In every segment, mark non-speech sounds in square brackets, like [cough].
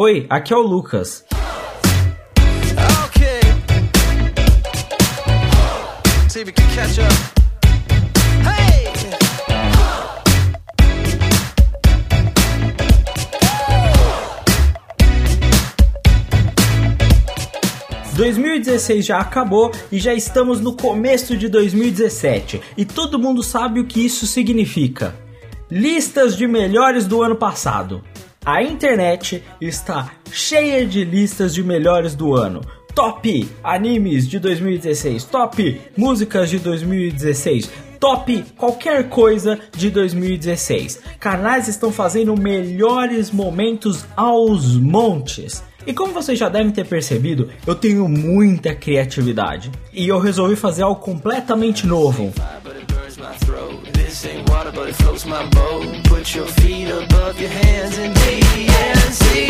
Oi, aqui é o Lucas. Okay. See if we can catch up. Hey! 2016 já acabou e já estamos no começo de 2017 e todo mundo sabe o que isso significa. Listas de melhores do ano passado. A internet está cheia de listas de melhores do ano. Top animes de 2016, top músicas de 2016, top qualquer coisa de 2016. Canais estão fazendo melhores momentos aos montes. E como vocês já devem ter percebido, eu tenho muita criatividade. E eu resolvi fazer algo completamente novo. This ain't water, but it floats my boat. Put your feet above your hands and DNC.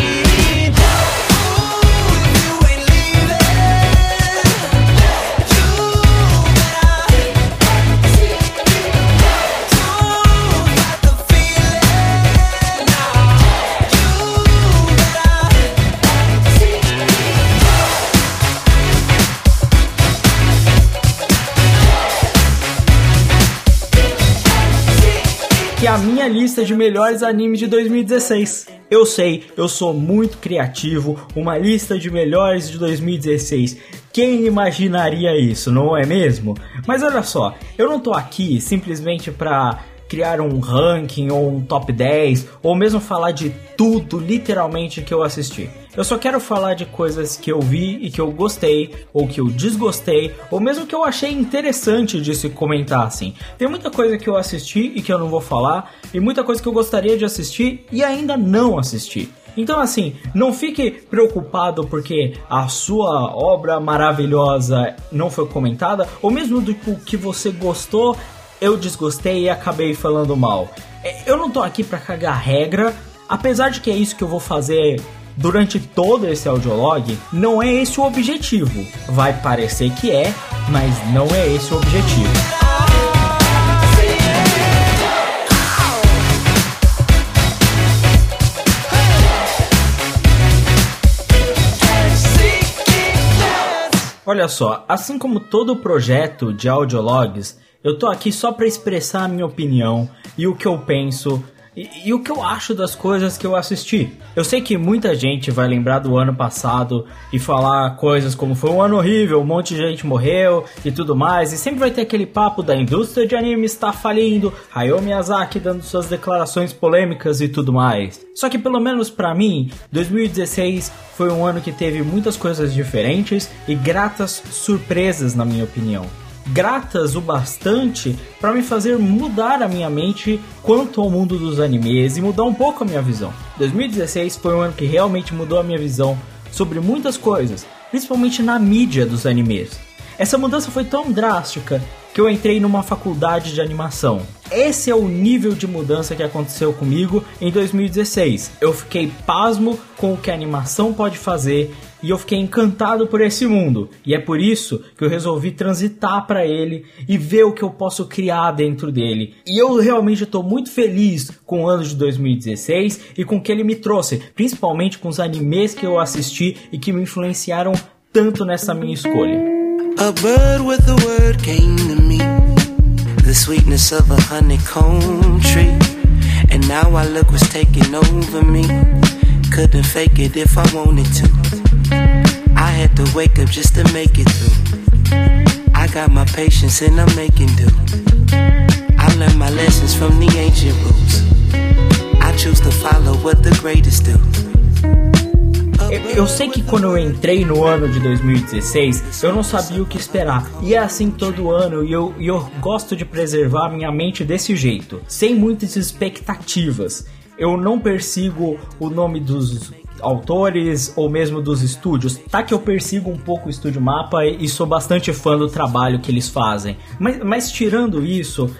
You a minha lista de melhores animes de 2016. Eu sei, eu sou muito criativo, uma lista de melhores de 2016. Quem imaginaria isso, não é mesmo? Mas olha só, eu não tô aqui simplesmente pra criar um ranking ou um top 10 ou mesmo falar de tudo literalmente que eu assisti. Eu só quero falar de coisas que eu vi e que eu gostei ou que eu desgostei ou mesmo que eu achei interessante de se comentar assim. Tem muita coisa que eu assisti e que eu não vou falar e muita coisa que eu gostaria de assistir e ainda não assisti. Então, assim, não fique preocupado porque a sua obra maravilhosa não foi comentada, ou mesmo do que você gostou eu desgostei e acabei falando mal. É, Eu não tô aqui pra cagar regra, apesar de que é isso que eu vou fazer durante todo esse audiolog, não é esse o objetivo. Vai parecer que é, mas não é esse o objetivo. Olha só, assim como todo projeto de audiologs, eu tô aqui só para expressar a minha opinião e o que eu penso e, e o que eu acho das coisas que eu assisti. Eu sei que muita gente vai lembrar do ano passado e falar coisas como foi um ano horrível, um monte de gente morreu e tudo mais, e sempre vai ter aquele papo da indústria de anime está falindo, Hayao Miyazaki dando suas declarações polêmicas e tudo mais. Só que pelo menos pra mim, 2016 foi um ano que teve muitas coisas diferentes e gratas surpresas na minha opinião gratas o bastante para me fazer mudar a minha mente quanto ao mundo dos animes e mudar um pouco a minha visão. 2016 foi um ano que realmente mudou a minha visão sobre muitas coisas, principalmente na mídia dos animes. Essa mudança foi tão drástica que eu entrei numa faculdade de animação. Esse é o nível de mudança que aconteceu comigo em 2016. Eu fiquei pasmo com o que a animação pode fazer e eu fiquei encantado por esse mundo. E é por isso que eu resolvi transitar para ele e ver o que eu posso criar dentro dele. E eu realmente estou muito feliz com o ano de 2016 e com o que ele me trouxe, principalmente com os animes que eu assisti e que me influenciaram tanto nessa minha escolha. A bird with a word came to me. The sweetness of a honeycomb tree. And now I look what's taking over me. Couldn't fake it if I wanted to. I had to wake up just to make it through. I got my patience and I'm making do. I learned my lessons from the ancient rules. I choose to follow what the greatest do. Eu, sei que quando eu entrei no ano de 2016, eu não sabia o que esperar. E é assim todo ano, e eu, eu gosto de preservar a minha mente desse jeito, sem muitas expectativas. Eu não persigo o nome dos autores ou mesmo dos estúdios. Tá que eu persigo um pouco o Estúdio Mapa e sou bastante fã do trabalho que eles fazem. Mas, mas tirando isso,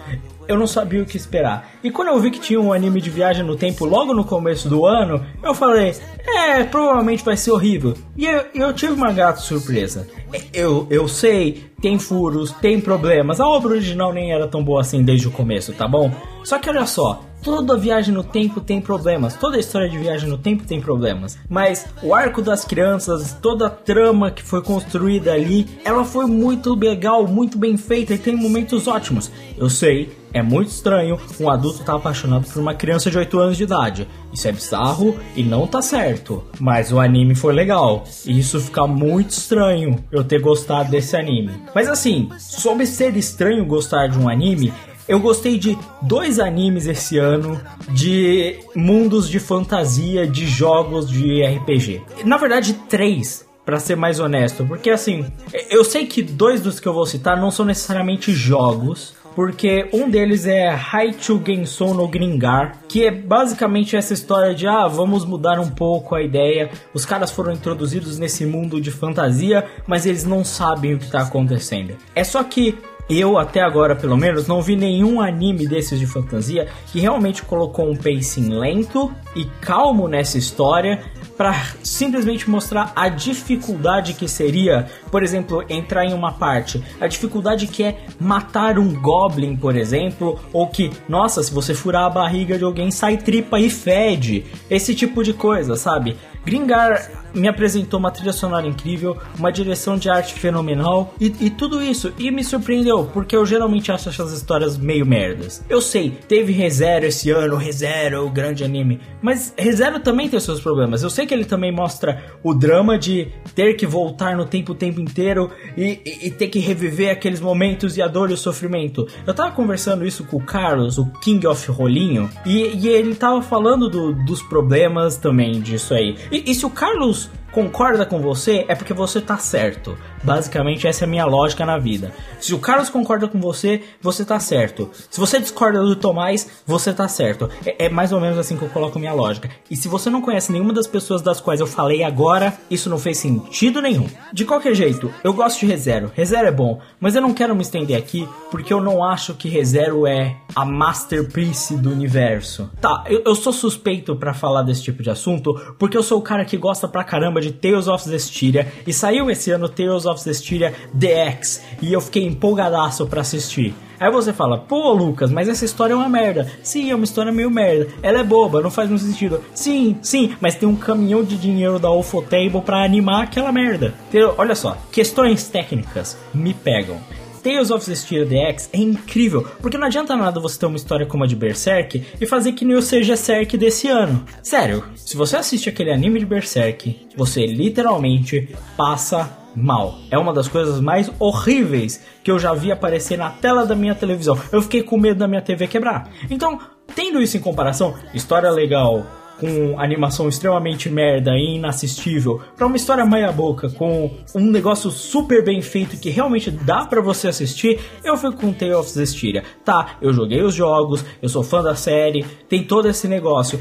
eu não sabia o que esperar. E quando eu vi que tinha um anime de viagem no tempo logo no começo do ano, eu falei, é, provavelmente vai ser horrível. E eu, eu tive uma grata surpresa. Eu, eu sei, tem furos, tem problemas. A obra original nem era tão boa assim desde o começo, tá bom? Só que olha só, toda viagem no tempo tem problemas, toda história de viagem no tempo tem problemas, mas o arco das crianças, toda a trama que foi construída ali, ela foi muito legal, muito bem feita e tem momentos ótimos. Eu sei, é muito estranho um adulto estar tá apaixonado por uma criança de 8 anos de idade. Isso é bizarro e não tá certo. Mas o anime foi legal. E isso fica muito estranho eu ter gostado desse anime. Mas assim, sobre ser estranho gostar de um anime, eu gostei de dois animes esse ano de mundos de fantasia, de jogos de RPG. Na verdade, três para ser mais honesto, porque assim, eu sei que dois dos que eu vou citar não são necessariamente jogos, porque um deles é Haichu Gensou no Gringar, que é basicamente essa história de ah, vamos mudar um pouco a ideia. Os caras foram introduzidos nesse mundo de fantasia, mas eles não sabem o que está acontecendo. É só que eu até agora, pelo menos, não vi nenhum anime desses de fantasia que realmente colocou um pacing lento e calmo nessa história para simplesmente mostrar a dificuldade que seria, por exemplo, entrar em uma parte, a dificuldade que é matar um goblin, por exemplo, ou que, nossa, se você furar a barriga de alguém sai tripa e fede, esse tipo de coisa, sabe? Gringar me apresentou uma trilha sonora incrível, uma direção de arte fenomenal e, e, tudo isso. E me surpreendeu, porque eu geralmente acho essas histórias meio merdas. Eu sei, teve ReZero esse ano, ReZero, o grande anime, mas ReZero também tem seus problemas. Eu sei que ele também mostra o drama de ter que voltar no tempo o tempo inteiro e, e, e ter que reviver aqueles momentos e a dor e o sofrimento. Eu tava conversando isso com o Carlos, o King of Rolinho, e, e ele tava falando do, dos problemas também disso aí. E, e se o Carlos concorda com você, é porque você tá certo. Basicamente, essa é a minha lógica na vida. Se o Carlos concorda com você, você tá certo. Se você discorda do Tomás, você tá certo. É, é, mais ou menos assim que eu coloco minha lógica. E se você não conhece nenhuma das pessoas das quais eu falei agora, isso não fez sentido nenhum. De qualquer jeito, eu gosto de ReZero. ReZero é bom, mas eu não quero me estender aqui porque eu não acho que ReZero é a masterpiece do universo. Tá, eu, eu sou suspeito para falar desse tipo de assunto porque eu sou o cara que gosta pra caramba de Tales of Zestiria e saiu esse ano Tales of Zestiria DX e eu fiquei empolgadaço para assistir. Aí você fala, pô Lucas, mas essa história é uma merda. Sim, é uma história meio merda. Ela é boba, não faz muito sentido. Sim, sim, mas tem um caminhão de dinheiro da Ufotable para animar aquela merda. Entendeu? Olha só, questões técnicas me pegam. Tales of Zestiria DX é incrível, porque não adianta nada você ter uma história como a de Berserk e fazer que nem o seja Berserk desse ano. Sério, se você assiste aquele anime de Berserk, você literalmente passa mal. É uma das coisas mais horríveis que eu já vi aparecer na tela da minha televisão. Eu fiquei com medo da minha TV quebrar. Então, tendo isso em comparação, história legal, com animação extremamente merda e inassistível, para uma história meia boca com um negócio super bem feito que realmente dá para você assistir, eu fui com Tale of Zestiria. Tá, eu joguei os jogos, eu sou fã da série, tem todo esse negócio.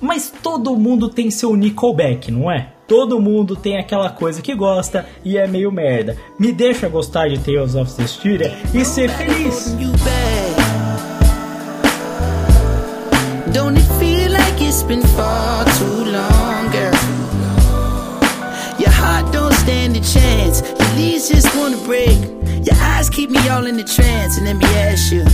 Mas todo mundo tem seu Nickelback, não é? Todo mundo tem aquela coisa que gosta e é meio merda. Me deixa gostar de Tales of Zestiria e ser feliz. Don't it's been far too long, girl? Your heart don't stand a chance. Your knees just wanna break. Your eyes keep me all in trance, and let me ask you.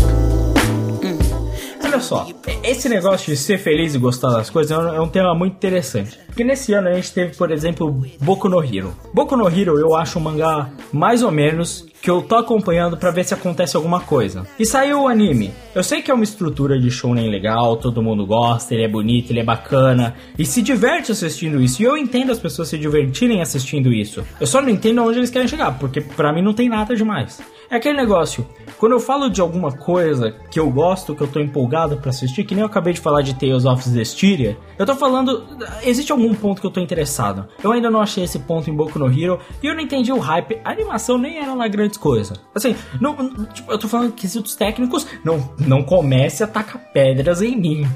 olha só, esse negócio de ser feliz e gostar das coisas é é um, tema muito interessante. Porque nesse ano a gente teve, por exemplo, Boku no Hero. Boku no Hero eu acho um mangá mais ou menos que eu tô acompanhando para ver se acontece alguma coisa. E saiu o anime. Eu sei que é uma estrutura de shounen legal, todo mundo gosta, ele é bonito, ele é bacana e se diverte assistindo isso. E eu entendo as pessoas se divertirem assistindo isso. Eu só não entendo aonde eles querem chegar, porque para mim não tem nada demais. É aquele negócio, quando eu falo de alguma coisa que eu gosto, que eu tô empolgado para assistir, que nem eu acabei de falar de Tales of Zestiria, eu tô falando, existe algum ponto que eu tô interessado. Eu ainda não achei esse ponto em Boku no Hero e eu não entendi o hype. A animação nem era lá grande coisa. Assim, não, tipo, eu tô falando quesitos técnicos, não, não comece a tacar pedras em mim.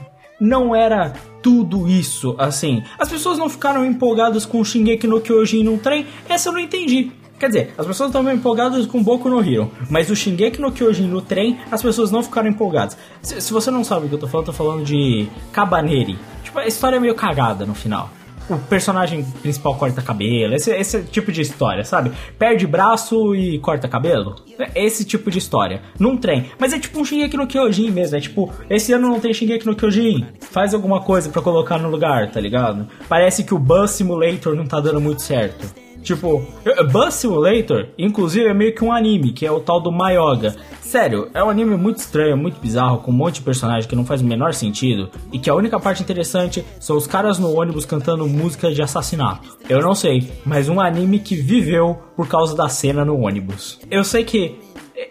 Não era tudo isso, assim. As pessoas não ficaram empolgadas com o Shingeki no Kyojin num trem, essa eu não entendi. Quer dizer, as pessoas estavam empolgadas com Boku no Hero, mas o Shingeki no Kyojin no trem, as pessoas não ficaram empolgadas. Se, se você não sabe o que eu tô falando, eu tô falando de Cabaneri. Tipo, a história é meio cagada no final. O personagem principal corta cabelo, esse, esse tipo de história, sabe? Perde braço e corta cabelo. É Esse tipo de história. Num trem. Mas é tipo um Shingeki no Kyojin mesmo. É tipo, esse ano não tem Shingeki no Kyojin. Faz alguma coisa pra colocar no lugar, tá ligado? Parece que o Bus Simulator não tá dando muito certo. Tipo, Bus Simulator, inclusive, é meio que um anime, que é o tal do Mayoga. Sério, é um anime muito estranho, muito bizarro, com um monte de personagem que não faz o menor sentido, e que a única parte interessante são os caras no ônibus cantando música de assassinato. Eu não sei, mas um anime que viveu por causa da cena no ônibus. Eu sei que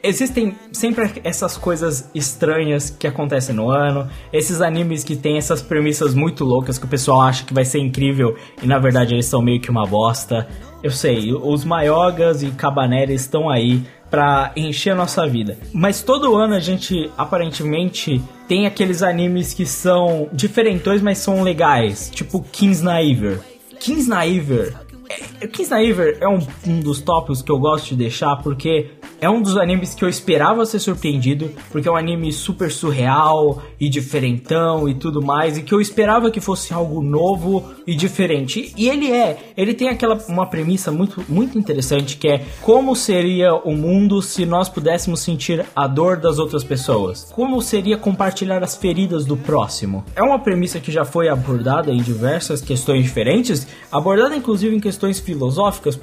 existem sempre essas coisas estranhas que acontecem no ano, esses animes que tem essas premissas muito loucas que o pessoal acha que vai ser incrível e na verdade eles são meio que uma bosta. Eu sei, os Mayogas e Cabaneri estão aí pra encher a nossa vida. Mas todo ano a gente aparentemente tem aqueles animes que são diferentões, mas são legais, tipo Kingsnaiver. Kingsnaiver é, Kingsnaiver é um, um dos tópicos que eu gosto de deixar porque é um dos animes que eu esperava ser surpreendido, porque é um anime super surreal e diferentão e tudo mais, e que eu esperava que fosse algo novo e diferente. E ele é, ele tem aquela uma premissa muito muito interessante que é como seria o mundo se nós pudéssemos sentir a dor das outras pessoas? Como seria compartilhar as feridas do próximo? É uma premissa que já foi abordada em diversas questões diferentes, abordada inclusive em questões filosóficas,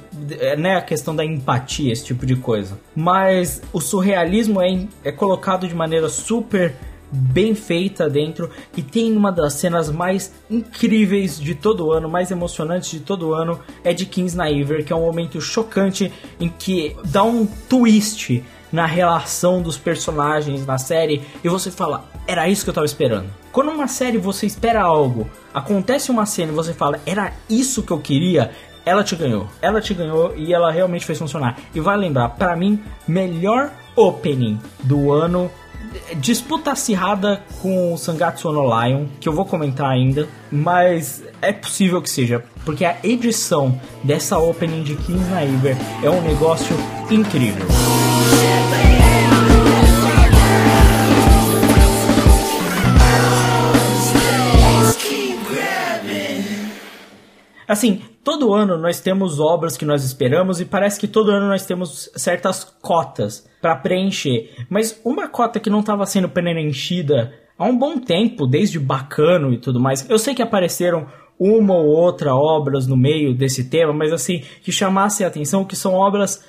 né, a questão da empatia, esse tipo de coisa mas o surrealismo é, é colocado de maneira super bem feita dentro e tem uma das cenas mais incríveis de todo ano, mais emocionantes de todo ano, é de Kings Naiver, que é um momento chocante em que dá um twist na relação dos personagens na série e você fala, era isso que eu tava esperando. Quando uma série você espera algo, acontece uma cena e você fala, era isso que eu queria, ela te ganhou. Ela te ganhou e ela realmente fez funcionar. E vai lembrar, para mim, melhor opening do ano. Disputa acirrada com o Sangatsu no Lion, que eu vou comentar ainda, mas é possível que seja, porque a edição dessa opening de Kings Naiver é um negócio incrível. Assim, todo ano nós temos obras que nós esperamos e parece que todo ano nós temos certas cotas para preencher. Mas uma cota que não estava sendo preenchida há um bom tempo, desde Bacano e tudo mais. Eu sei que apareceram uma ou outra obras no meio desse tema, mas assim, que chamasse a atenção que são obras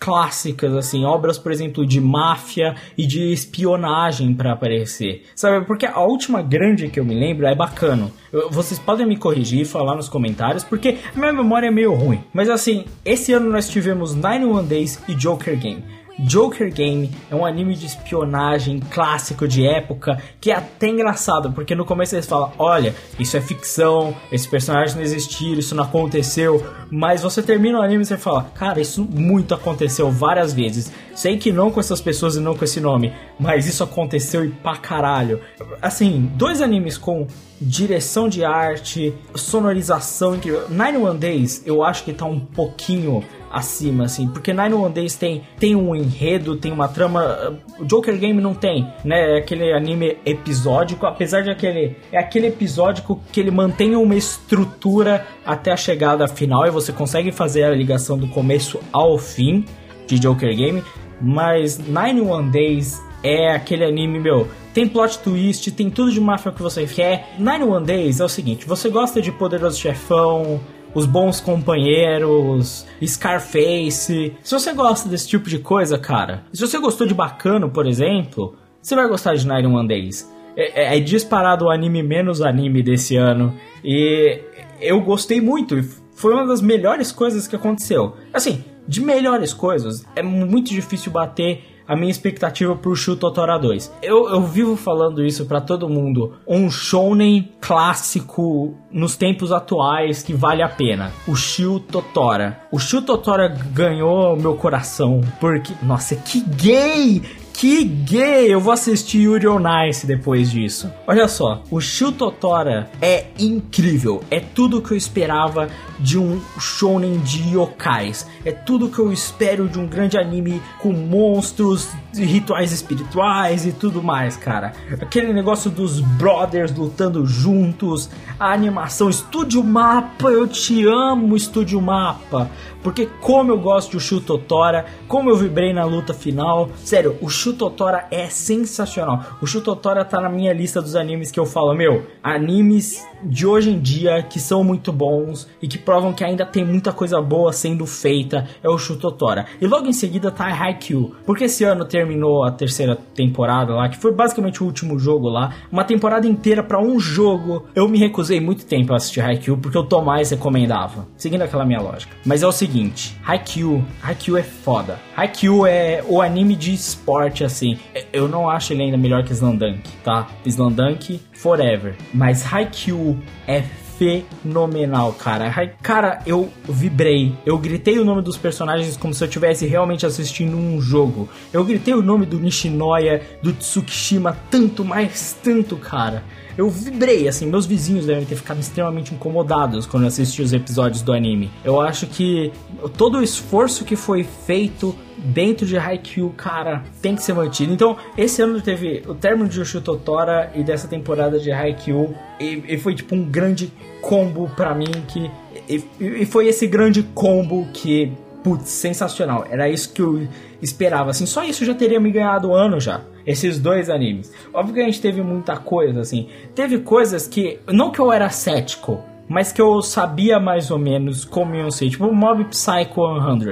clássicas, assim, obras, por exemplo, de máfia e de espionagem para aparecer. Sabe? Porque a última grande que eu me lembro é Bacano. Eu, vocês podem me corrigir falar nos comentários, porque minha memória é meio ruim. Mas assim, esse ano nós tivemos Nine One Days e Joker Game. Joker Game é um anime de espionagem clássico de época que é até engraçado, porque no começo eles falam: olha, isso é ficção, esse personagem não existiu, isso não aconteceu. Mas você termina o anime e você fala: cara, isso muito aconteceu várias vezes. Sei que não com essas pessoas e não com esse nome, mas isso aconteceu e pra caralho. Assim, dois animes com direção de arte, sonorização incrível. Nine One Days eu acho que tá um pouquinho acima, assim, porque Nine One Days tem, tem um enredo, tem uma trama. O Joker Game não tem, né? É aquele anime episódico, apesar de aquele. É aquele episódico que ele mantém uma estrutura até a chegada final e você consegue fazer a ligação do começo ao fim de Joker Game, mas Nine One Days é aquele anime, meu. Tem plot twist, tem tudo de máfia que você quer. Nine One Days é o seguinte: você gosta de Poderoso Chefão, os bons companheiros, Scarface. Se você gosta desse tipo de coisa, cara, se você gostou de Bacano, por exemplo, você vai gostar de Nine One Days. É, é, é disparado o anime menos anime desse ano. E eu gostei muito. Foi uma das melhores coisas que aconteceu. Assim, de melhores coisas, é muito difícil bater a minha expectativa pro Shu Totora 2. Eu, eu vivo falando isso para todo mundo. Um shounen clássico nos tempos atuais que vale a pena. O Shu Totora. O Shu Totora ganhou meu coração porque, nossa, que gay! Que gay! Eu vou assistir Yuri on Ice depois disso. Olha só, o Shu Totora é incrível. É tudo que eu esperava de um shonen de yokais. É tudo que eu espero de um grande anime com monstros, rituais espirituais e tudo mais, cara. Aquele negócio dos brothers lutando juntos, a animação, Estúdio Mapa, eu te amo, Estúdio Mapa. Porque como eu gosto de Shu Totora, como eu vibrei na luta final. Sério, o Shu Totora é sensacional. O Shu Totora tá na minha lista dos animes que eu falo, meu, animes de hoje em dia que são muito bons e que provam que ainda tem muita coisa boa sendo feita é o Shu Totora. E logo em seguida tá Haikyuu, porque esse ano terminou a terceira temporada lá, que foi basicamente o último jogo lá, uma temporada inteira para um jogo. Eu me recusei muito tempo a assistir Haikyuu porque o Tomás recomendava, seguindo aquela minha lógica. Mas é o seguinte, Haikyuu, Haikyuu é foda. Haikyuu é o anime de esporte assim. Eu não acho ele ainda melhor que Slandunk, tá? Slandunk forever, mas Haikyuu é fenomenal, cara. Cara, eu vibrei. Eu gritei o nome dos personagens como se eu estivesse realmente assistindo um jogo. Eu gritei o nome do Nishinoya, do Tsukishima, tanto, mais tanto, cara. Eu vibrei, assim, meus vizinhos devem ter ficado extremamente incomodados quando assisti os episódios do anime. Eu acho que todo o esforço que foi feito dentro de Haikyuu, cara, tem que ser mantido. Então, esse ano teve o término de Yoshu Totora e dessa temporada de Haikyuu, e, e foi tipo um grande combo para mim que e, e foi esse grande combo que putz, sensacional. Era isso que eu esperava. Assim, só isso já teria me ganhado o ano já. Esses dois animes. Óbvio que a gente teve muita coisa, assim. Teve coisas que. Não que eu era cético, mas que eu sabia mais ou menos como iam ser, tipo Mob Psycho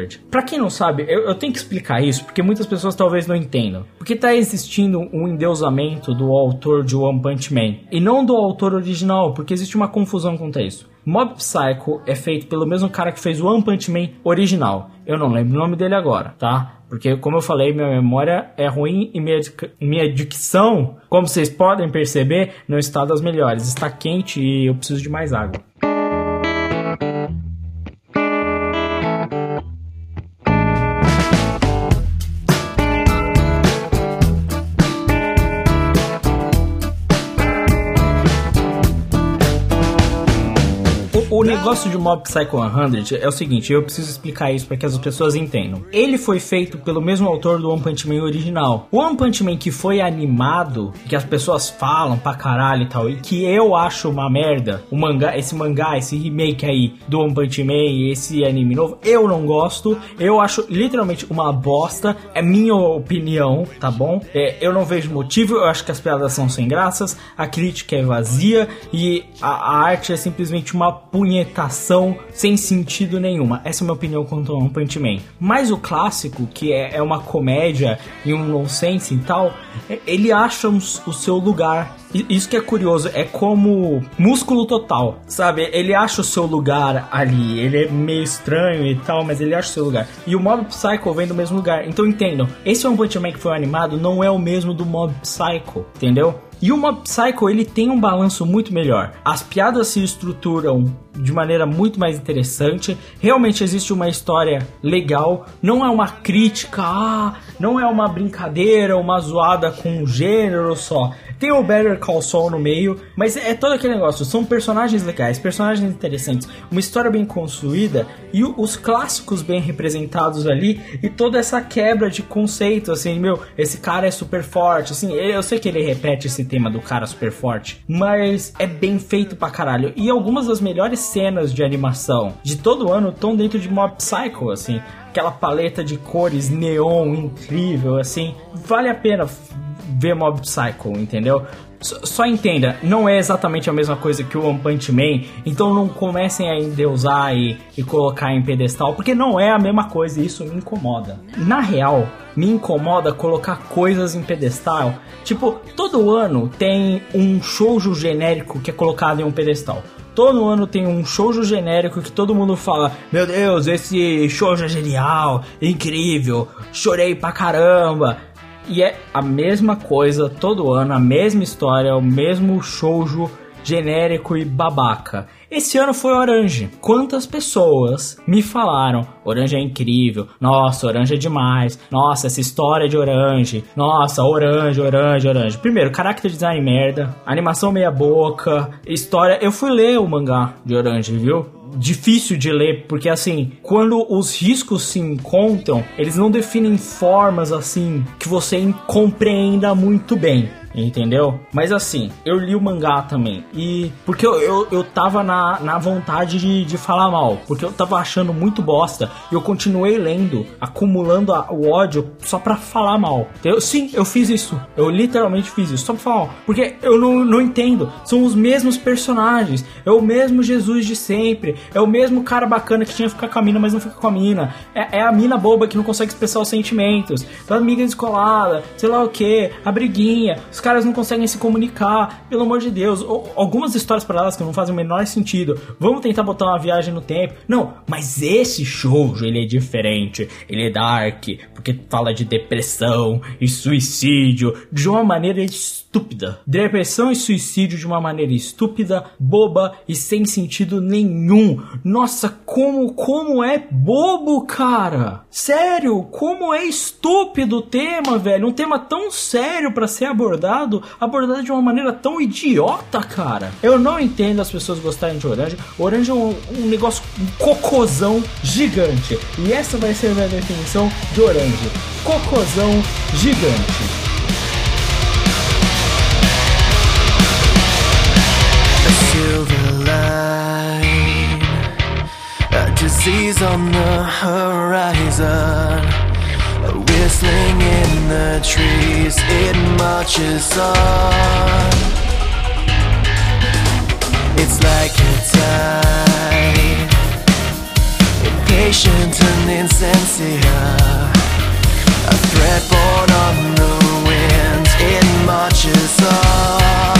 100. Pra quem não sabe, eu, eu, tenho que explicar isso, porque muitas pessoas talvez não entendam. Porque tá existindo um endeusamento do autor de One Punch Man, e não do autor original, porque existe uma confusão quanto a isso. Mob Psycho é feito pelo mesmo cara que fez o One Punch Man original. Eu não lembro o nome dele agora, tá? Porque, como eu falei, minha memória é ruim e minha, minha dicção, como vocês podem perceber, não está das melhores. Está quente e eu preciso de mais água. Negócio de Mob Psycho 100 é o seguinte, eu preciso explicar isso para que as pessoas entendam. Ele foi feito pelo mesmo autor do One Punch Man original. O One Punch Man que foi animado, que as pessoas falam pra caralho e tal, e que eu acho uma merda, o mangá, esse mangá, esse remake aí do One Punch Man e esse anime novo, eu não gosto. Eu acho literalmente uma bosta. É minha opinião, tá bom? É, eu não vejo motivo, eu acho que as piadas são sem graças, a crítica é vazia e a, a arte é simplesmente uma punha punhetação sem sentido nenhuma. Essa é a minha opinião quanto ao One Punch Man. Mas o clássico, que é, é uma comédia e um nonsense e tal, é, ele acha o seu lugar isso que é curioso, é como músculo total, sabe? Ele acha o seu lugar ali, ele é meio estranho e tal, mas ele acha o seu lugar. E o Mob Psycho vem do mesmo lugar. Então entendam, esse One Punch Man que foi animado não é o mesmo do Mob Psycho, entendeu? E o Mob Psycho ele tem um balanço muito melhor. As piadas se estruturam de maneira muito mais interessante. Realmente existe uma história legal. Não é uma crítica, ah, não é uma brincadeira, uma zoada com um gênero só. Tem o Better Call Saul no meio, mas é todo aquele negócio. São personagens legais, personagens interessantes, uma história bem construída e os clássicos bem representados ali e toda essa quebra de conceito, assim, meu, esse cara é super forte, assim, eu sei que ele repete esse tema do cara super forte, mas é bem feito pra caralho. E algumas das melhores cenas de animação de todo ano estão dentro de Mob Psycho, assim, aquela paleta de cores neon incrível, assim, vale a pena ver Mob Psycho, entendeu? Só entenda, não é exatamente a mesma coisa que o One Punch Man, então não comecem a endeusar e, e colocar em pedestal, porque não é a mesma coisa e isso me incomoda. Na real, me incomoda colocar coisas em pedestal. Tipo, todo ano tem um shoujo genérico que é colocado em um pedestal. Todo ano tem um shoujo genérico que todo mundo fala: Meu Deus, esse shoujo é genial, incrível, chorei pra caramba. E é a mesma coisa todo ano, a mesma história, o mesmo shoujo genérico e babaca. Esse ano foi Orange. Quantas pessoas me falaram: Orange é incrível, nossa, Orange é demais, nossa, essa história de Orange, nossa, Orange, Orange, Orange. Primeiro, character design merda, animação meia-boca, história. Eu fui ler o mangá de Orange, viu? Difícil de ler, porque assim, quando os riscos se encontram, eles não definem formas assim que você compreenda muito bem entendeu? Mas assim, eu li o mangá também. E porque eu, eu, eu tava na, na vontade de, de falar mal, porque eu tava achando muito bosta. E eu continuei lendo, acumulando a, o ódio só pra falar mal. Eu, sim, eu fiz isso. Eu literalmente fiz isso, só pra falar mal. Porque eu não, não entendo. São os mesmos personagens. É o mesmo Jesus de sempre. É o mesmo cara bacana que tinha que ficar com a mina, mas não fica com a mina. É, é a mina boba que não consegue expressar os sentimentos. A amiga descolada, sei lá o que, a briguinha. Os caras não conseguem se comunicar, pelo amor de Deus. Ou, algumas histórias para elas que não fazem o menor sentido. Vamos tentar botar uma viagem no tempo. Não, mas esse show ele é diferente. Ele é dark, porque fala de depressão e suicídio de uma maneira estúpida. Depressão e suicídio de uma maneira estúpida, boba e sem sentido nenhum. Nossa, como como é bobo, cara. Sério, como é estúpido o tema, velho. Um tema tão sério para ser abordado, abordado de uma maneira tão idiota, cara. Eu não entendo as pessoas gostarem de Orange. Orange é um, um negócio, um cocôzão gigante. E essa vai ser a minha definição de Orange. Cocôzão gigante. disease on the horizon, whistling in the trees, it marches on. It's like a tide, impatient and insincere, a thread born on the wind, it marches on.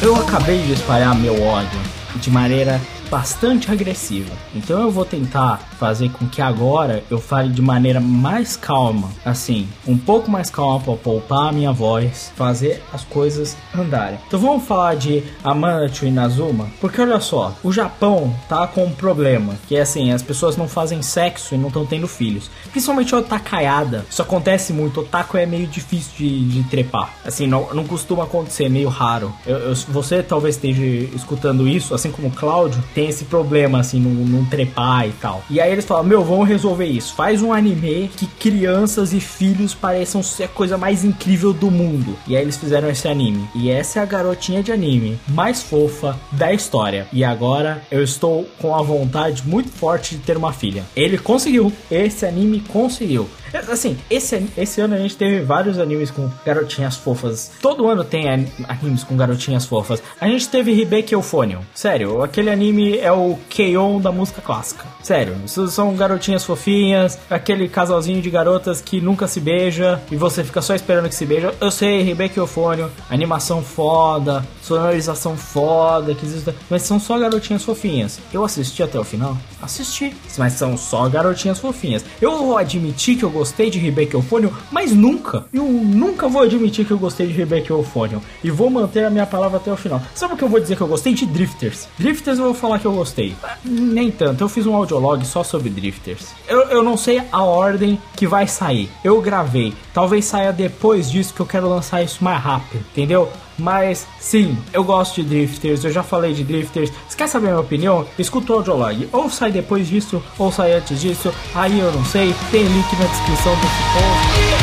Eu acabei de espalhar meu ódio de maneira bastante agressiva. Então eu vou tentar fazer com que agora eu fale de maneira mais calma, assim, um pouco mais calma para poupar a minha voz, fazer as coisas andarem. Então vamos falar de Amanatu e Nazuma, porque olha só, o Japão tá com um problema, que é assim, as pessoas não fazem sexo e não estão tendo filhos. Principalmente o otakaiada. Isso acontece muito, o otaku é meio difícil de, de trepar. Assim, não, não costuma acontecer, é meio raro. Eu, eu, você talvez esteja escutando isso, assim como o Cláudio, tem esse problema, assim, num, num trepar e tal. E aí eles falam, meu, vamos resolver isso. Faz um anime que crianças e filhos pareçam ser a coisa mais incrível do mundo. E aí eles fizeram esse anime. E essa é a garotinha de anime mais fofa da história. E agora eu estou com a vontade muito forte de ter uma filha. Ele conseguiu. Esse anime conseguiu. Assim, esse, esse ano a gente teve vários animes com garotinhas fofas. Todo ano tem animes com garotinhas fofas. A gente teve Hibeki Euphonium. Sério, aquele anime é o Keion da música clássica. Sério, são garotinhas fofinhas, aquele casalzinho de garotas que nunca se beija e você fica só esperando que se beija. Eu sei, Hibeki Euphonium, animação foda, sonorização foda, que existe, mas são só garotinhas fofinhas. Eu assisti até o final? Assisti, mas são só garotinhas fofinhas. Eu vou admitir que eu gostei de Rebecca Euphonium, mas nunca, eu nunca vou admitir que eu gostei de Rebecca Euphonium. E vou manter a minha palavra até o final. Sabe o que eu vou dizer que eu gostei? De Drifters. Drifters eu vou falar que eu gostei. Nem tanto, eu fiz um audiolog só sobre Drifters. Eu, eu não sei a ordem que vai sair. Eu gravei. Talvez saia depois disso que eu quero lançar isso mais rápido, entendeu? Mas sim, eu gosto de drifters, eu já falei de drifters. Você quer saber a minha opinião? Escuta o audiolog. Ou sai depois disso, ou sai antes disso. Aí eu não sei. Tem link na descrição do post.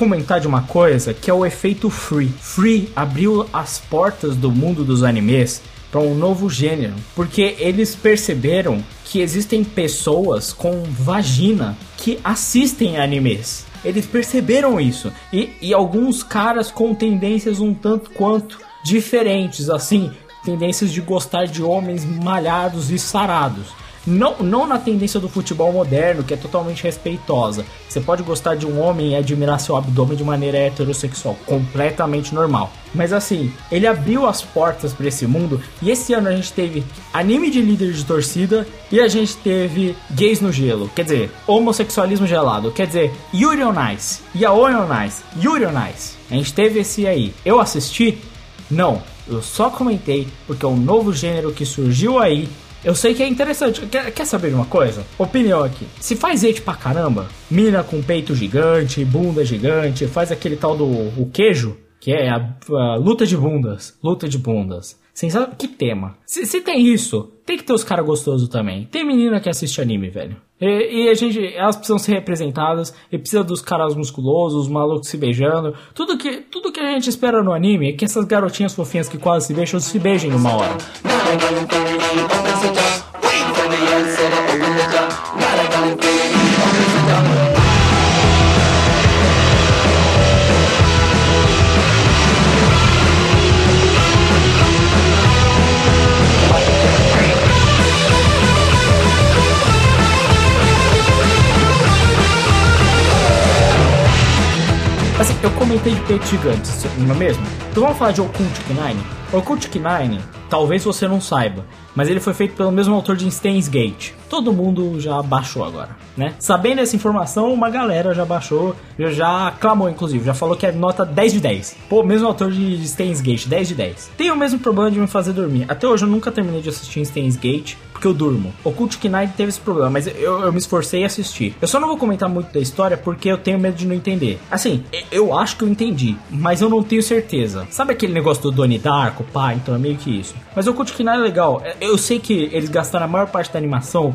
Comentar de uma coisa que é o efeito Free. Free abriu as portas do mundo dos animes para um novo gênero, porque eles perceberam que existem pessoas com vagina que assistem animes. Eles perceberam isso e, e alguns caras com tendências um tanto quanto diferentes, assim, tendências de gostar de homens malhados e sarados. Não, não na tendência do futebol moderno, que é totalmente respeitosa. Você pode gostar de um homem e admirar seu abdômen de maneira heterossexual, completamente normal. Mas assim, ele abriu as portas para esse mundo e esse ano a gente teve anime de líder de torcida e a gente teve gays no gelo, quer dizer, homossexualismo gelado, quer dizer, Yuri on Ice, Yaoi on Ice, Yuri on Ice. A gente teve esse aí. Eu assisti? Não, eu só comentei porque é um novo gênero que surgiu aí. Eu sei que é interessante. Quer, quer saber de uma coisa? Opinião aqui. Se faz hate pra caramba, mina com peito gigante, bunda gigante, faz aquele tal do o queijo, que é a, a luta de bundas. Luta de bundas. Sensacional. Que tema. Se, se tem isso, tem que ter os caras gostosos também. Tem menina que assiste anime, velho. E, e, a gente, elas precisam ser representadas, e precisa dos caras musculosos, os malucos se beijando. Tudo que a gente espera no anime é que essas garotinhas fofinhas que quase se beijam, se beijem numa hora. Assim, eu comentei de peitos gigantes, não é mesmo? Então vamos falar de Occult Nine. Occult Nine, talvez você não saiba, mas ele foi feito pelo mesmo autor de Steins Gate. Todo mundo já baixou agora, né? Sabendo essa informação, uma galera já baixou, já, já clamou, inclusive, já falou que é nota 10 de 10. Pô, mesmo autor de Steins Gate, 10 de 10. Tem o mesmo problema de me fazer dormir. Até hoje eu nunca terminei de assistir Steins Gate, porque eu durmo. O Cult Knight teve esse problema, mas eu, eu me esforcei a assistir. Eu só não vou comentar muito da história porque eu tenho medo de não entender. Assim, eu acho que eu entendi, mas eu não tenho certeza. Sabe aquele negócio do Donnie Darko? Pá, então é meio que isso. Mas o Cult Knight é legal. Eu sei que eles gastaram a maior parte da animação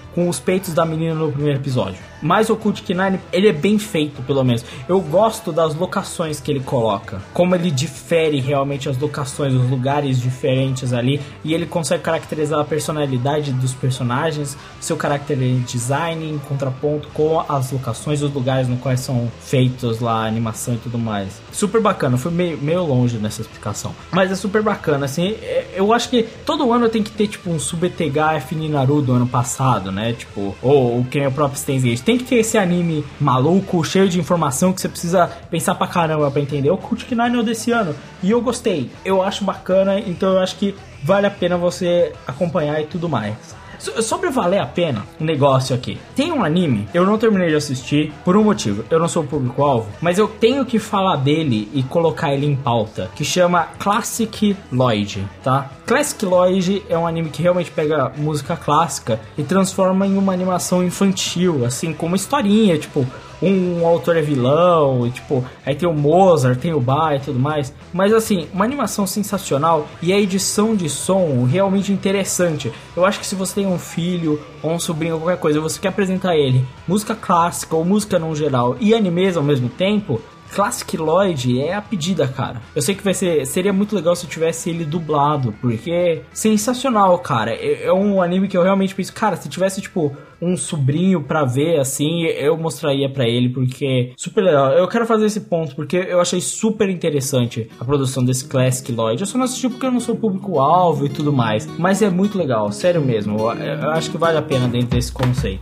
com os peitos da menina no primeiro episódio. Mas o Cult Nine, ele é bem feito, pelo menos. Eu gosto das locações que ele coloca. Como ele difere realmente as locações, os lugares diferentes ali. E ele consegue caracterizar a personalidade dos personagens, seu character design em contraponto com as locações, os lugares no quais são feitos lá, a animação e tudo mais. Super bacana, fui meio, meio longe nessa explicação. Mas é super bacana, assim. Eu acho que todo ano tem que ter, tipo, um Subetega F Naruto do ano passado, né? Tipo, ou, ou que nem o próprio Steins Gate tem que ter esse anime maluco, cheio de informação que você precisa pensar pra caramba pra entender. O Cult Nine é o desse ano e eu gostei. Eu acho bacana, então eu acho que vale a pena você acompanhar e tudo mais. Sobre valer a pena um negócio aqui. Tem um anime, eu não terminei de assistir por um motivo. Eu não sou público-alvo, mas eu tenho que falar dele e colocar ele em pauta, que chama Classic Lloyd, tá? Classic Lloyd é um anime que realmente pega música clássica e transforma em uma animação infantil, assim, com uma historinha, tipo, um autor é vilão, e, tipo, aí tem o Mozart, tem o Bach e tudo mais. Mas assim, uma animação sensacional e a edição de som realmente interessante. Eu acho que se você tem um filho ou um sobrinho qualquer coisa, você quer apresentar ele música clássica ou música no geral e animes ao mesmo tempo, Classic Lloyd é a pedida, cara. Eu sei que vai ser. Seria muito legal se eu tivesse ele dublado, porque é sensacional, cara. É, é um anime que eu realmente penso, cara, se tivesse, tipo, um sobrinho pra ver, assim, eu mostraria para ele, porque super legal. Eu quero fazer esse ponto, porque eu achei super interessante a produção desse Classic Lloyd. Eu só não assisti porque eu não sou público-alvo e tudo mais. Mas é muito legal, sério mesmo. Eu, eu acho que vale a pena dentro desse conceito.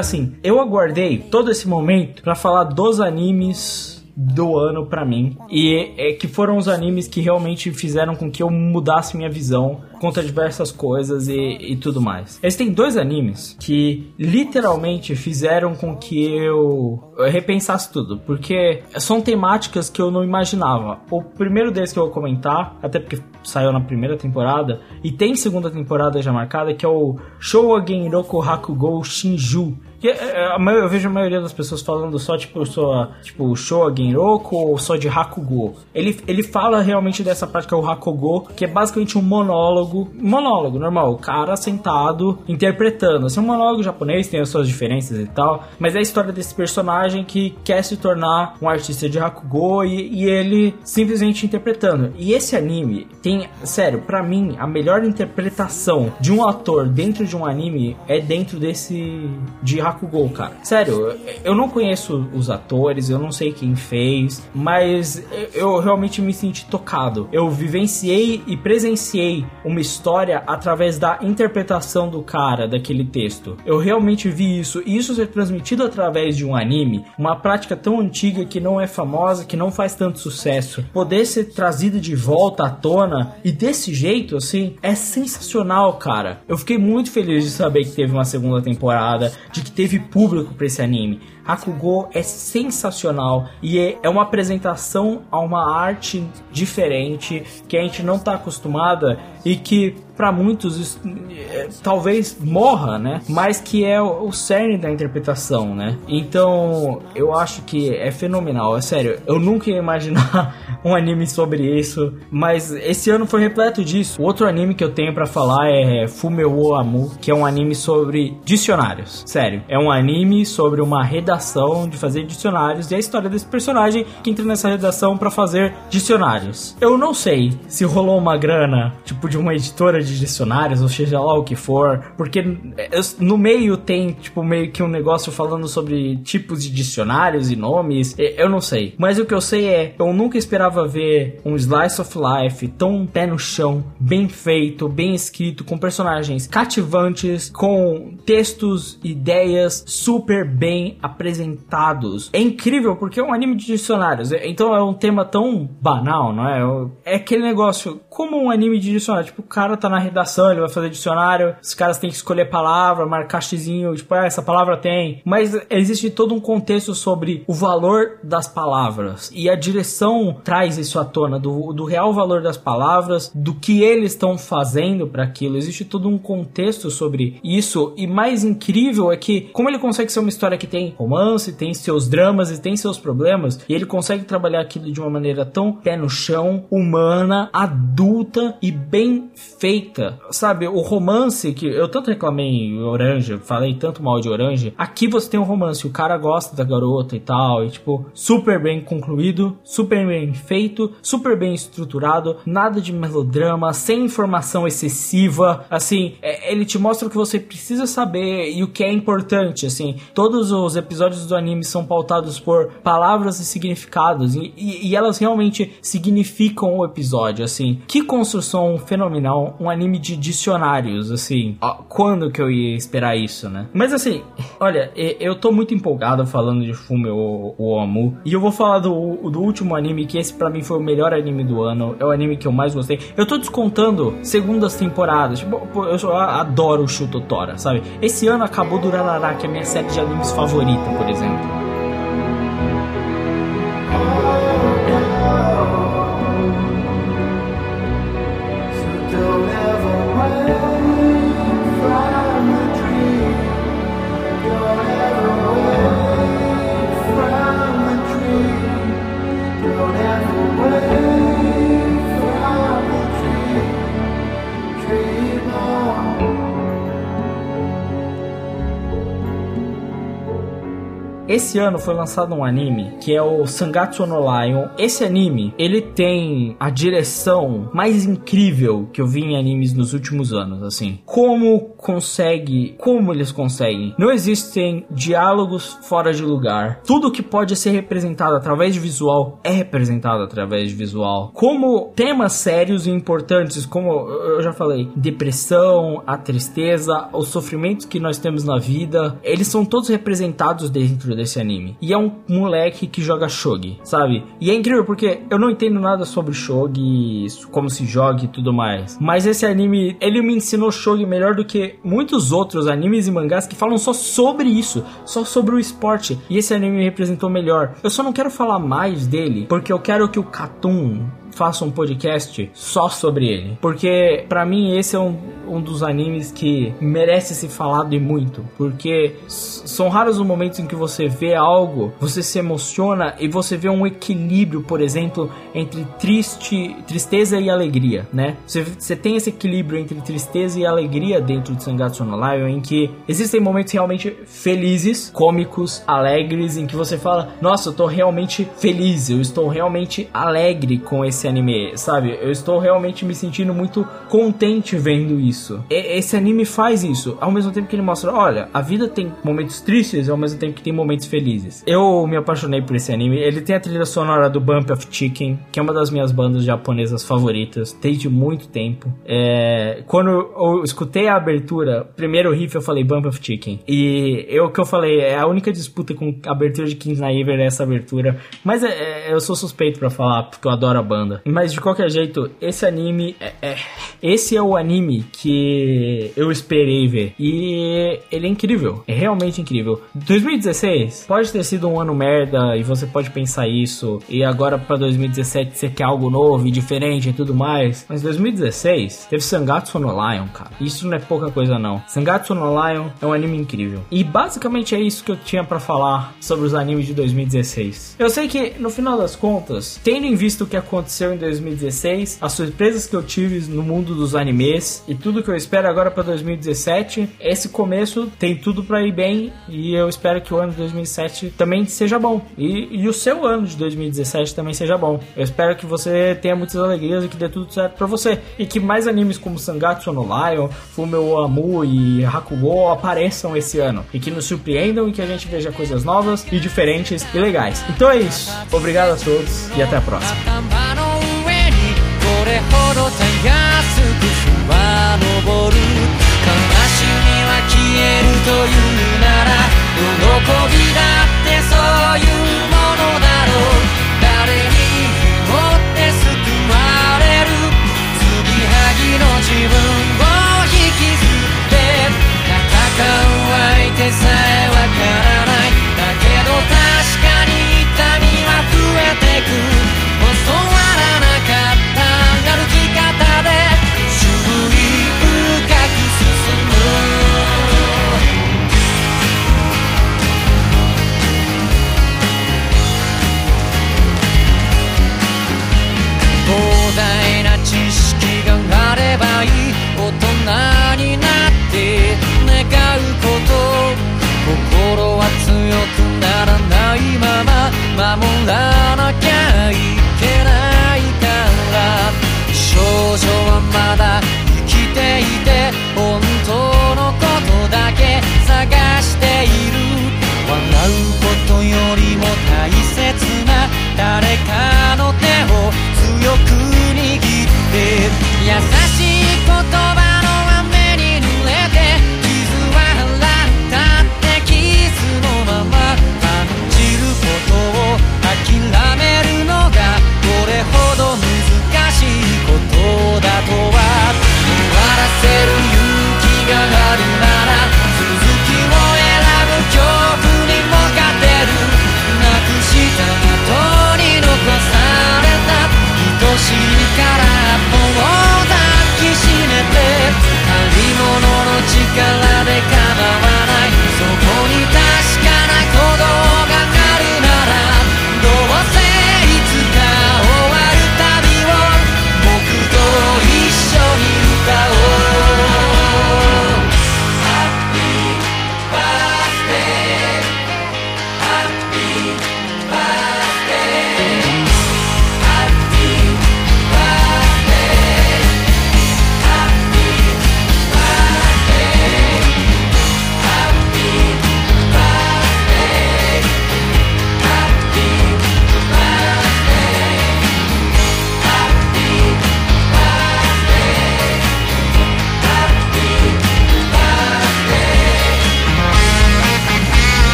Assim, eu aguardei todo esse momento para falar dos animes do ano para mim e é que foram os animes que realmente fizeram com que eu mudasse minha visão contra diversas coisas e, e tudo mais. Existem dois animes que literalmente fizeram com que eu, eu repensasse tudo, porque são temáticas que eu não imaginava. O primeiro deles que eu vou comentar, até porque saiu na primeira temporada e tem segunda temporada já marcada, que é o Shougen Roku Hakugo Shinju É, maioria- eu vejo a maioria das pessoas falando só, tipo, só, tipo, Showa Genroku ou só de Hakugo. Ele, ele fala realmente dessa parte que é o Hakugo, que é basicamente um monólogo. Monólogo, normal. O cara sentado interpretando. Assim, um monólogo japonês tem as suas diferenças e tal. Mas é a história desse personagem que quer se tornar um artista de Hakugo e, e ele simplesmente interpretando. E esse anime tem, sério, pra mim, a melhor interpretação de um ator dentro de um anime é dentro desse de Hakugo, cara. Sério, eu não conheço os atores, eu não sei quem fez, mas eu realmente me senti tocado. Eu vivenciei e presenciei uma história através da interpretação do cara daquele texto. Eu realmente vi isso, e isso ser transmitido através de um anime, uma prática tão antiga que não é famosa, que não faz tanto sucesso, poder ser trazido de volta à tona e desse jeito, assim, é sensacional, cara. Eu fiquei muito feliz de saber que teve uma segunda temporada, de que teve público pra esse anime. Hakugo é sensacional e é é uma apresentação a uma arte diferente que a gente não tá acostumada e que para muitos é, talvez morra, né? Mas que é o, cerne da interpretação, né? Então eu acho que é fenomenal, é sério. Eu nunca ia imaginar [laughs] um anime sobre isso, mas esse ano foi repleto disso. Outro anime que eu tenho pra falar é Fumeo wo Amu, que é um anime sobre dicionários. Sério, é um anime sobre uma redação de fazer dicionários e a história desse personagem que entra nessa redação pra fazer dicionários. Eu não sei se rolou uma grana, tipo de uma editora de dicionários, ou seja lá o que for, porque eu- no meio tem tipo meio que um negócio falando sobre tipos de dicionários e nomes. Eu não sei, mas o que eu sei é, eu nunca esperava ver um slice of life tão pé no chão, bem feito, bem escrito, com personagens cativantes, com textos, ideias super bem apresentados. É incrível porque é um anime de dicionários, é- então é um tema tão banal, não é? É aquele negócio, como um anime de dicionário, tipo, o cara tá na redação, ele vai fazer dicionário, os caras têm que escolher palavra, marcar xizinho, tipo, ah, essa palavra tem. Mas existe todo um contexto sobre o valor das palavras. E a direção traz isso à tona, do, do real valor das palavras, do que eles estão fazendo para aquilo. Existe todo um contexto sobre isso. E mais incrível é que, como ele consegue ser uma história que tem romance, tem seus dramas e tem seus problemas, e ele consegue trabalhar aquilo de uma maneira tão pé no chão, humana, adulta e bem feita. Sabe, o romance que eu tanto reclamei Orange, falei tanto mal de Orange, aqui você tem um romance, o cara gosta da garota e tal, e tipo, super bem concluído, super bem feito, super bem estruturado, nada de melodrama, sem informação excessiva, assim, é- ele te mostra o que você precisa saber e o que é importante, assim, todos os episódios do anime são pautados por palavras e significados, e, e- e elas realmente significam o episódio, assim, que construção fenomenal, um anime de dicionários, assim, quando que eu ia esperar isso, né? Mas assim, olha, eu tô muito empolgado falando de Fume o, o Amu, e eu vou falar do, do último anime, que esse pra mim foi o melhor anime do ano, é o anime que eu mais gostei. Eu tô descontando segundas temporadas, tipo, eu adoro o Shutotora, sabe? Esse ano acabou Durarara, que é a minha série de animes favorita, por exemplo. Esse ano foi lançado um anime que é o Sangatsu no Lion. Esse anime, ele tem a direção mais incrível que eu vi em animes nos últimos anos, assim. Como consegue, como eles conseguem? Não existem diálogos fora de lugar. Tudo que pode ser representado através de visual é representado através de visual. Como temas sérios e importantes, como eu já falei, depressão, a tristeza, os sofrimentos que nós temos na vida, eles são todos representados dentro desse anime. E é um moleque que joga shogi, sabe? E é incrível porque eu não entendo nada sobre shogi, como se joga e tudo mais. Mas esse anime, ele me ensinou shogi melhor do que muitos outros animes e mangás que falam só sobre isso, só sobre o esporte. E esse anime me representou melhor. Eu só não quero falar mais dele porque eu quero que o Katun faça um podcast só sobre ele. Porque para mim esse é um, um dos animes que merece ser falado e muito. Porque são raros os momentos em que você vê algo, você se emociona e você vê um equilíbrio, por exemplo, entre triste, tristeza e alegria, né? Você, você tem esse equilíbrio entre tristeza e alegria dentro de Sangatsu no em que existem momentos realmente felizes, cômicos, alegres, em que você fala, nossa, eu tô realmente feliz, eu estou realmente alegre com esse anime, sabe? Eu estou realmente me sentindo muito contente vendo isso. E, esse anime faz isso, ao mesmo tempo que ele mostra, olha, a vida tem momentos tristes ao mesmo tempo que tem momentos felizes. Eu me apaixonei por esse anime. Ele tem a trilha sonora do Bump of Chicken, que é uma das minhas bandas japonesas favoritas, desde muito tempo. É, quando eu escutei a abertura, primeiro riff eu falei Bump of Chicken. E eu que eu falei, é a única disputa com a abertura de Kings Naiver é essa abertura. Mas é, é, eu sou suspeito para falar, porque eu adoro a banda. Mas de qualquer jeito, esse anime é, é, esse é o anime que eu esperei ver. E ele é incrível. É realmente incrível. 2016 pode ter sido um ano merda e você pode pensar isso. E agora para 2017 você quer algo novo e diferente e tudo mais. Mas 2016 teve Sangatsu no Lion, cara. Isso não é pouca coisa não. Sangatsu no Lion é um anime incrível. E basicamente é isso que eu tinha para falar sobre os animes de 2016. Eu sei que no final das contas, tendo em vista o que aconteceu em 2016, as surpresas que eu tive no mundo dos animes e tudo que eu espero agora para 2017, esse começo tem tudo para ir bem e eu espero que o ano de 2017 também seja bom. E, e o seu ano de 2017 também seja bom. Eu espero que você tenha muitas alegrias e que dê tudo certo para você. E que mais animes como Sangatsu no Lion, Fumeu Amu e Hakugo apareçam esse ano. E que nos surpreendam e que a gente veja coisas novas e diferentes e legais. Então é isso. Obrigado a todos e até a próxima. れほどたやすく日は昇る悲しみは消えるというなら喜びだってそういう大人になって願うこと心は強くならないまま守らなきゃいけないから。少女はまだ